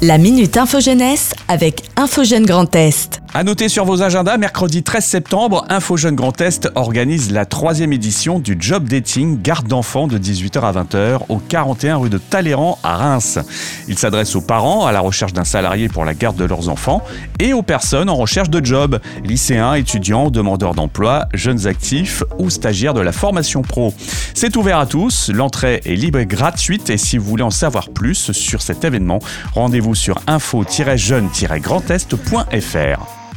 La Minute Info Jeunesse avec Info Grand Est. À noter sur vos agendas, mercredi 13 septembre, Info Jeune Grand Est organise la troisième édition du Job Dating Garde d'enfants de 18h à 20h au 41 rue de Talleyrand à Reims. Il s'adresse aux parents à la recherche d'un salarié pour la garde de leurs enfants et aux personnes en recherche de job, lycéens, étudiants, demandeurs d'emploi, jeunes actifs ou stagiaires de la formation pro. C'est ouvert à tous, l'entrée est libre et gratuite et si vous voulez en savoir plus sur cet événement, rendez-vous sur info-jeune-grandest.fr.